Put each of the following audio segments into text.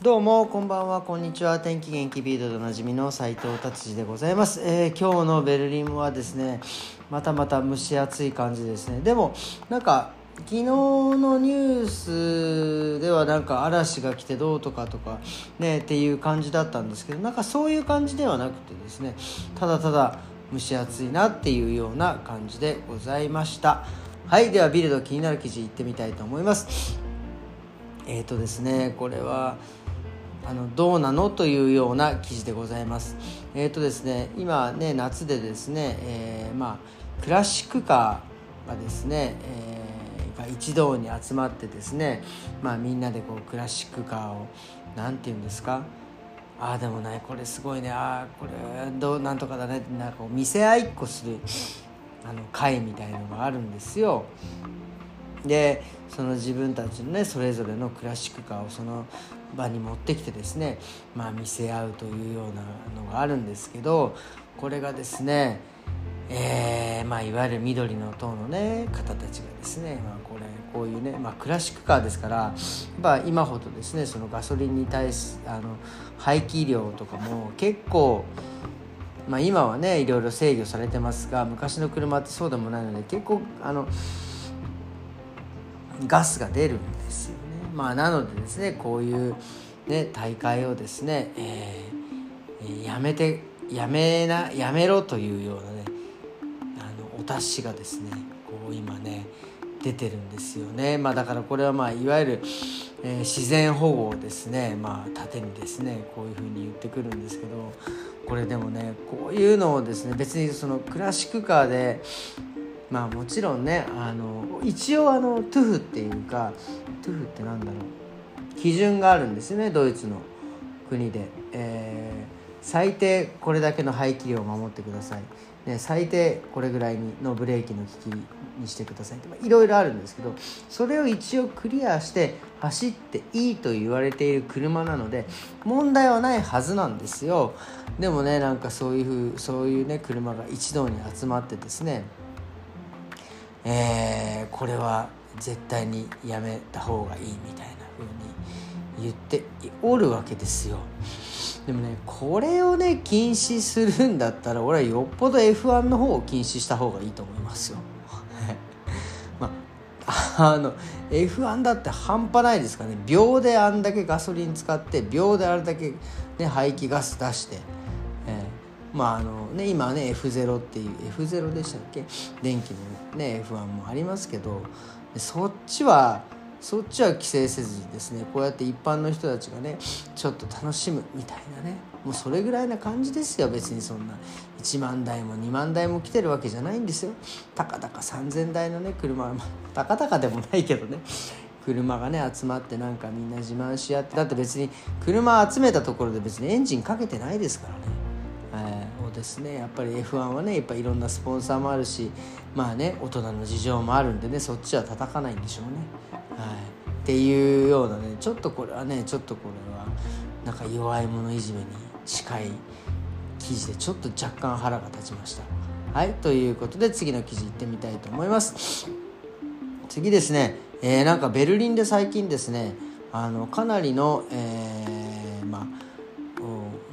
どうもこんばんはこんにちは。天気元気ビードでおなじみの斉藤達治でございます、えー今日のベルリンはですねまたまた蒸し暑い感じですね。でもなんか昨日のニュースではなんか嵐が来てどうとかとかねっていう感じだったんですけどなんかそういう感じではなくてですねただただ蒸し暑いなっていうような感じでございました。はいではビルド気になる記事いってみたいと思います。えーとですねこれはあのどうなの？というような記事でございます。えーとですね、今ね夏でですね、えーまあ、クラシックカーがですね、えーが一堂に集まってですね、まあ、みんなでこうクラシックカーをなんて言うんですか？ああでもねこれすごいねああこれどうなんとかだねってなんかこう見せ合いっこするあの会みたいのがあるんですよ。でその自分たちのねそれぞれのクラシックカーをその場に持ってきてですねまあ見せ合うというようなのがあるんですけどこれがですねえーまあ、いわゆる緑の塔のね方たちがですね、まあ、これこういうね、まあ、クラシックカーですからやっぱ今ほどですねそのガソリンに対すあの排気量とかも結構まあ、今はねいろいろ制御されてますが昔の車ってそうでもないので結構あのガスが出るんですよ。まあ、なのでですねこういう、ね、大会をですね、えーやめてやめなやめろというようなねあのお達しがですねこう今ね出てるんですよね、まあ、だからこれはまあいわゆる、えー自然保護をですねまあ盾にですねこういうふうに言ってくるんですけどこれでもねこういうのをですね別にそのクラシックカーでまあもちろんねあの一応あのトゥフっていうかトゥフってなんだろう。基準があるんですよねドイツの国で、えー最低これだけの排気量を守ってください、ね、最低これぐらいにのブレーキの利きにしてください。っていろいろあるんですけどそれを一応クリアして走っていいと言われている車なので問題はないはずなんですよ。でもねなんかそういうふうそういうね車が一堂に集まってですねえーこれは絶対にやめた方がいいみたいな風に言っておるわけですよ。でもねこれをね禁止するんだったら俺はよっぽど F1 の方を禁止した方がいいと思いますよ。まああの F1 だって半端ないですからね。秒であんだけガソリン使って秒であれだけ、ね、排気ガス出して、えーまああのね、今ね F0 っていう F0 でしたっけ？電気のね F1 もありますけどそっちはそっちは規制せずにですねこうやって一般の人たちがねちょっと楽しむみたいなねもうそれぐらいな感じですよ。別にそんな1万台も2万台も来てるわけじゃないんですよ。たかだか3,000台のね車まあ たかだかでもないけどね車がね集まってなんかみんな自慢し合ってだって別に車集めたところで別にエンジンかけてないですからね。ですねやっぱり F1 はねやっぱいろんなスポンサーもあるしまあね大人の事情もあるんでねそっちは叩かないんでしょうね。はい、っていうようなねちょっとこれはねちょっとこれはなんか弱い者いじめに近い記事でちょっと若干腹が立ちました。はいということで次の記事いってみたいと思います。次ですね、えーなんかベルリンで最近ですねあのかなりの、えーまあ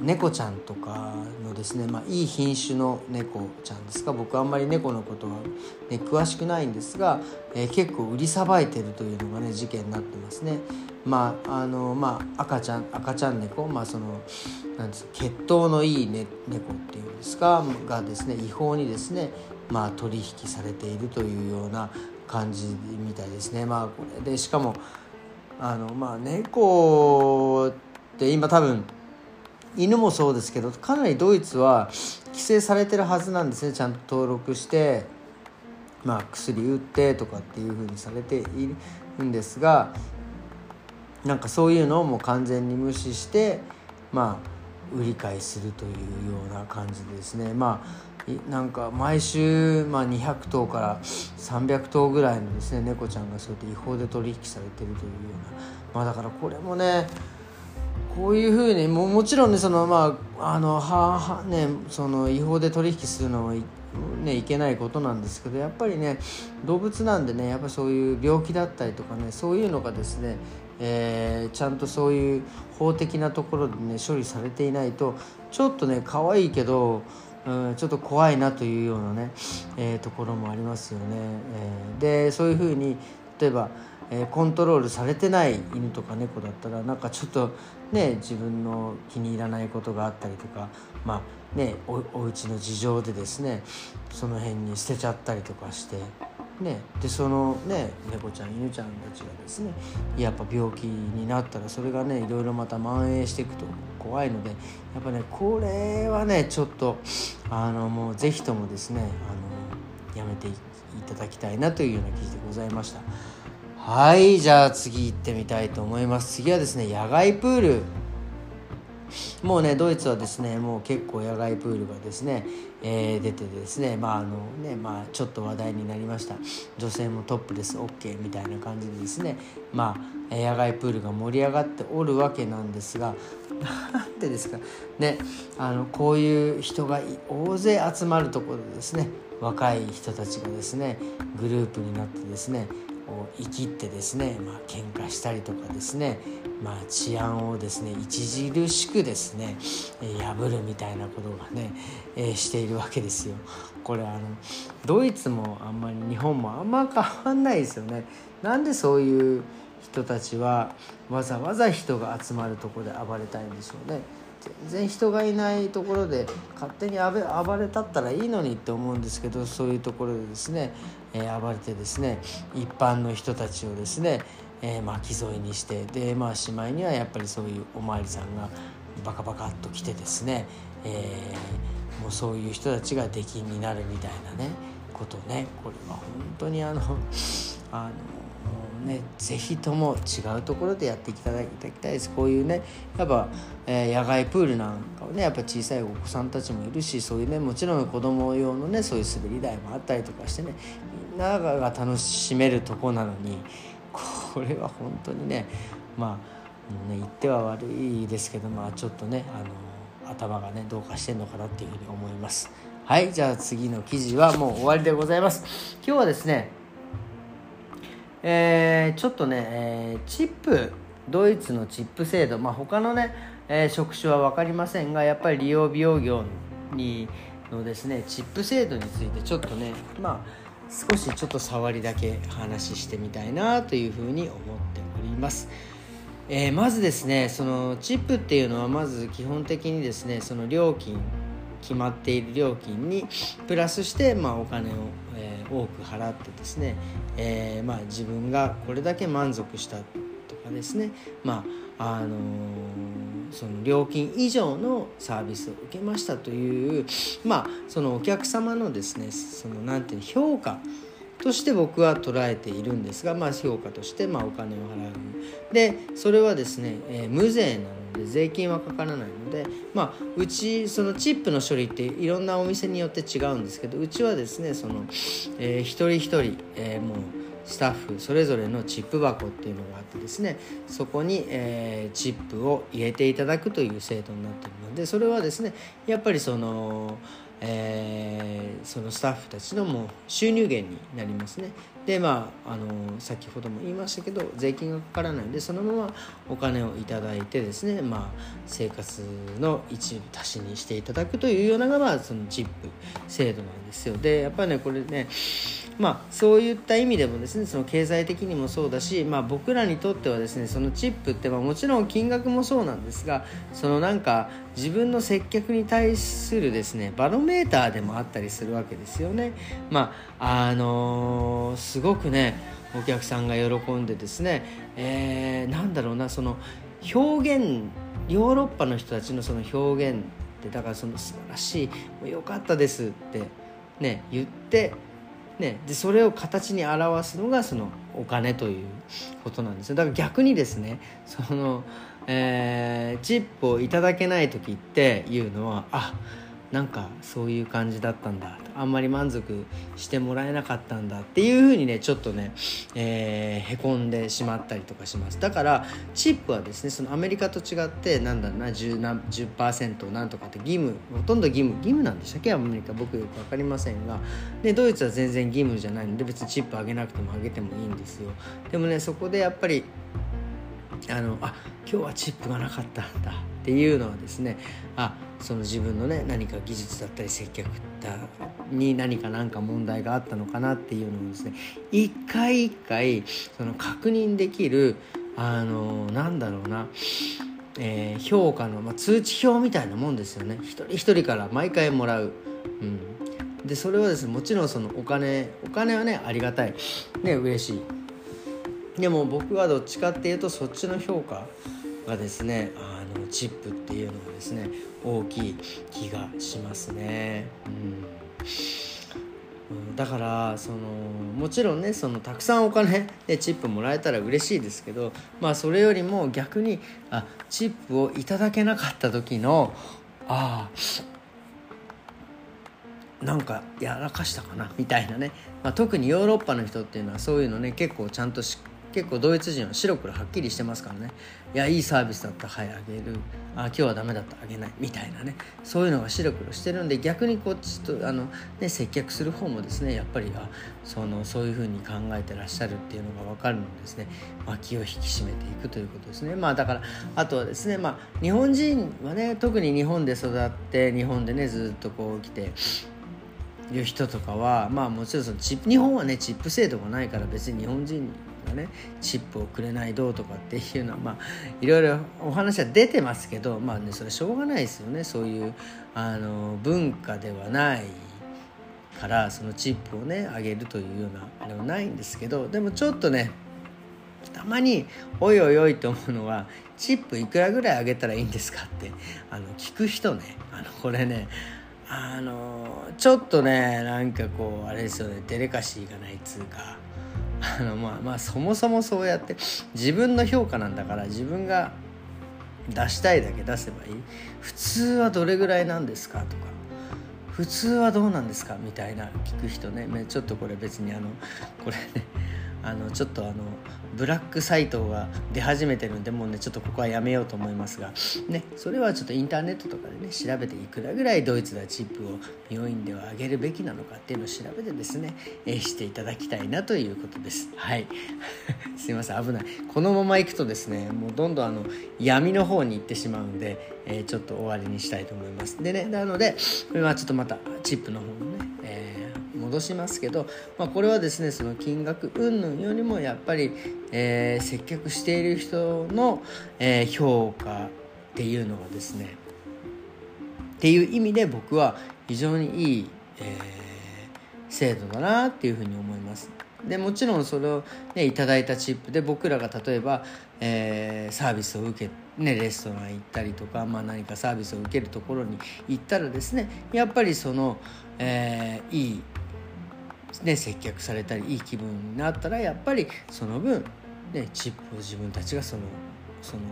猫ちゃんとかですね、まあ、いい品種の猫ちゃんですか僕あんまり猫のことは、ね、詳しくないんですが、えー結構売りさばいてるというのがね事件になってますね。まああのまあ、赤ちゃん赤ちゃん猫、まあ、そのなんです血統のいい、ね、猫っていうんですかがですね違法にですね、まあ、取引されているというような感じみたいですね。まあ、これでしかもあのまあ猫って今多分犬もそうですけどかなりドイツは規制されてるはずなんですね。ちゃんと登録して、まあ、薬打ってとかっていうふうにされているんですがなんかそういうのをもう完全に無視してまあ売り買いするというような感じですね。まあなんか毎週、まあ、200頭から300頭ぐらいのですね猫ちゃんがそうやって違法で取引されてるというような。まあだからこれもねこういうふうにももちろんねそのまああのははねその違法で取引するのはいね、いけないことなんですけどやっぱりね動物なんでねやっぱそういう病気だったりとかねそういうのがですねえー、ちゃんとそういう法的なところでね処理されていないとちょっとね可愛いけどうん、ちょっと怖いなというようなね、えー、ところもありますよね。えー、でそういうふうに例えば、えー、コントロールされてない犬とか猫だったらなんかちょっとね自分の気に入らないことがあったりとかまあねおお家の事情でですねその辺に捨てちゃったりとかしてね、でそのね猫ちゃん犬ちゃんたちがですねやっぱ病気になったらそれがねいろいろまた蔓延していくと怖いのでやっぱねこれはねちょっとあのもう是非ともですねあのやめていただきたいなというような記事でございました。はいじゃあ次行ってみたいと思います。次はですね野外プール。もうねドイツはですねもう結構野外プールがですね、えー、出てですねまああのねまあちょっと話題になりました。女性もトップレス OK みたいな感じでですねまあ野外プールが盛り上がっておるわけなんですが。なんでですか？ねあのこういう人が大勢集まるところでですね若い人たちがですねグループになってですね生きってですねまあ喧嘩したりとかですねまあ、治安をですね著しくですね、えー、破るみたいなことがね、え、しているわけですよ。これあのドイツもあんまり日本もあんま変わんないですよね。なんでそういう人たちはわざわざ人が集まるとこで暴れたいんでしょうね。全然人がいないところで勝手に暴れたったらいいのにって思うんですけどそういうところでですね、えー、暴れてですね一般の人たちをですねえー、巻き添えにしてでまあしまいにはやっぱりそういうお巡りさんがバカバカっと来てですね、えー、もうそういう人たちが出禁になるみたいなねことねこれは本当にあのあのね是非とも違うところでやっていただきたいです。こういうねやっぱ、えー、野外プールなんかをねやっぱ小さいお子さんたちもいるしそういうねもちろん子供用のねそういう滑り台もあったりとかしてねみんなが楽しめるとこなのにこれは本当にねまあね言っては悪いですけどまあちょっとねあの頭がねどうかしてんのかなっていうふうに思います。はいじゃあ次の記事はもう終わりでございます。今日はですねえー、ちょっとね、えー、チップドイツのチップ制度まあ他のね、えー、職種は分かりませんがやっぱり利用美容業にのですねチップ制度についてちょっとねまあ少しちょっと触りだけ話してみたいなというふうに思っております。えー、まずですねそのチップっていうのはまず基本的にですねその料金決まっている料金にプラスして、まあ、お金を、多く払ってですね、えー、まあ、自分がこれだけ満足したとかですね、まああのその料金以上のサービスを受けましたというまあそのお客様のですねそのなていう評価として僕は捉えているんですが、まあ、評価としてまお金を払う。でそれはですね、えー、無税なので税金はかからないので、まあ、うちそのチップの処理っていろんなお店によって違うんですけどうちはですねその、えー、一人一人、えー、もうスタッフそれぞれのチップ箱っていうのがあってですねそこに、えー、チップを入れていただくという制度になっているのでそれはですねやっぱりその、えー、そのスタッフたちのもう収入源になりますね。でまああの先ほども言いましたけど税金がかからないのでそのままお金を頂いてですねまあ生活の一部足しにしていただくというようなのが、まあ、そのチップ制度なんですよ。でやっぱりねこれねまあ、そういった意味でもですねその経済的にもそうだし、まあ、僕らにとってはですねそのチップって、まあ、もちろん金額もそうなんですがそのなんか自分の接客に対するですねバロメーターでもあったりするわけですよね。まああのー、すごくねお客さんが喜んでですね、えー、なんだろうなその表現ヨーロッパの人たちのその表現ってだからその素晴らしいもうよかったですってね言ってね、でそれを形に表すのがそのお金ということなんですよ。だから逆にですねその、えー、チップをいただけない時っていうのはあなんかそういう感じだったんだ。あんまり満足してもらえなかったんだっていうふうにねちょっとね、えー、へこんでしまったりとかします。だからチップはですねそのアメリカと違ってなんだろうな 10%, 何10なんとかって義務ほとんど義務義務なんでしたっけ？アメリカ僕よく分かりませんが。でドイツは全然義務じゃないので別にチップ上げなくても上げてもいいんですよ。でもねそこでやっぱりあのあ今日はチップがなかったんだっていうのはですねあその自分のね何か技術だったり接客だに何か何か問題があったのかなっていうのをですね一回一回その確認できるあのなんだろうなえー、評価の、まあ、通知表みたいなもんですよね。一人一人から毎回もらう、うん、でそれはですねもちろんそのお金お金はねありがたい。ね嬉しい。でも僕はどっちかっていうとそっちの評価がですねあのチップっていうのがですね大きい気がしますね。うん、だからそのもちろんねそのたくさんお金でチップもらえたら嬉しいですけどまあそれよりも逆にあチップをいただけなかった時のああなんかやらかしたかなみたいなね、まあ、特にヨーロッパの人っていうのはそういうのね結構ちゃんとしっ結構ドイツ人は白黒はっきりしてますからね。いやいいサービスだったはいあげる。あ今日はダメだったあげない。みたいなね。そういうのが白黒してるんで逆にこっちとあの、ね、接客する方もですねやっぱりあそのそういうふうに考えてらっしゃるっていうのが分かるのですね、まあ、気を引き締めていくということですね。まあだからあとはですねまあ日本人はね特に日本で育って日本でねずっとこう来ていう人とかはまあもちろんそのチ日本はねチップ制度がないから別に日本人がねチップをくれないどうとかっていうのはまあいろいろお話は出てますけどまあねそれしょうがないですよね。そういうあの文化ではないからそのチップをねあげるというようなあれはないんですけどでもちょっとねたまにおいおいおいと思うのはチップいくらぐらいあげたらいいんですかってあの聞く人ねあのこれねあのちょっとねなんかこうあれですよねデレカシーがないっつうかあのまあまあそもそもそうやって自分の評価なんだから自分が出したいだけ出せばいい。普通はどれぐらいなんですかとか普通はどうなんですかみたいな聞く人ね。ちょっとこれ別にあのこれねあのちょっとあのブラックサイトが出始めてるんでもうねちょっとここはやめようと思いますがねそれはちょっとインターネットとかでね調べていくらぐらいドイツではチップを病院では上げるべきなのかっていうのを調べてですね、え、していただきたいなということです。はい。すいません危ない。このまま行くとですねもうどんどんあの闇の方に行ってしまうんで、えー、ちょっと終わりにしたいと思います。でねなのでこれはちょっとまたチップの方のね、えー戻しますけど、まあ、これはですねその金額云々よりもやっぱり、えー、接客している人の、えー、評価っていうのがですねっていう意味で僕は非常にいい、えー、制度だなっていうふうに思います。でもちろんそれを、ね、いただいたチップで僕らが例えば、えー、サービスを受けね、レストラン行ったりとか、まあ、何かサービスを受けるところに行ったらですねやっぱりその、えー、いいね、接客されたりいい気分になったらやっぱりその分、ね、チップを自分たちがそのその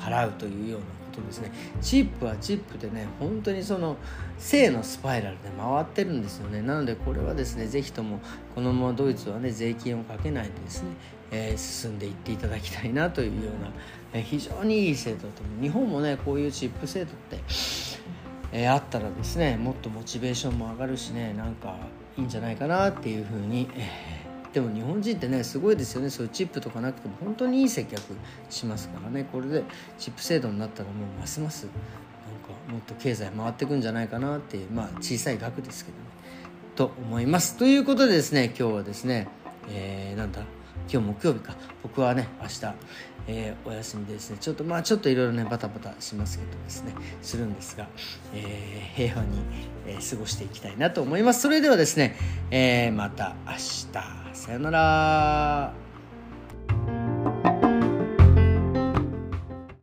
払うというようなことですね。チップはチップでね本当にその正のスパイラルで回ってるんですよね。なのでこれはですね是非ともこのままドイツはね税金をかけないでですね、えー、進んでいっていただきたいなというような、えー、非常にいい制度だと思う。日本もねこういうチップ制度ってえー、あったらですねもっとモチベーションも上がるしねなんかいいんじゃないかなっていうふうに、え、でも日本人ってねすごいですよね。そういうチップとかなくても本当にいい接客しますからね。これでチップ制度になったらもうますますなんかもっと経済回ってくんじゃないかなっていうまあ小さい額ですけどね。と思います。ということでですね今日はですね、えー、なんだ？今日木曜日か。僕はね明日、えー、お休みでですね。ちょっとまあちょっといろいろねバタバタしますけどですね。するんですが、えー、平和に、えー、過ごしていきたいなと思います。それではですね、えまた明日。さよなら。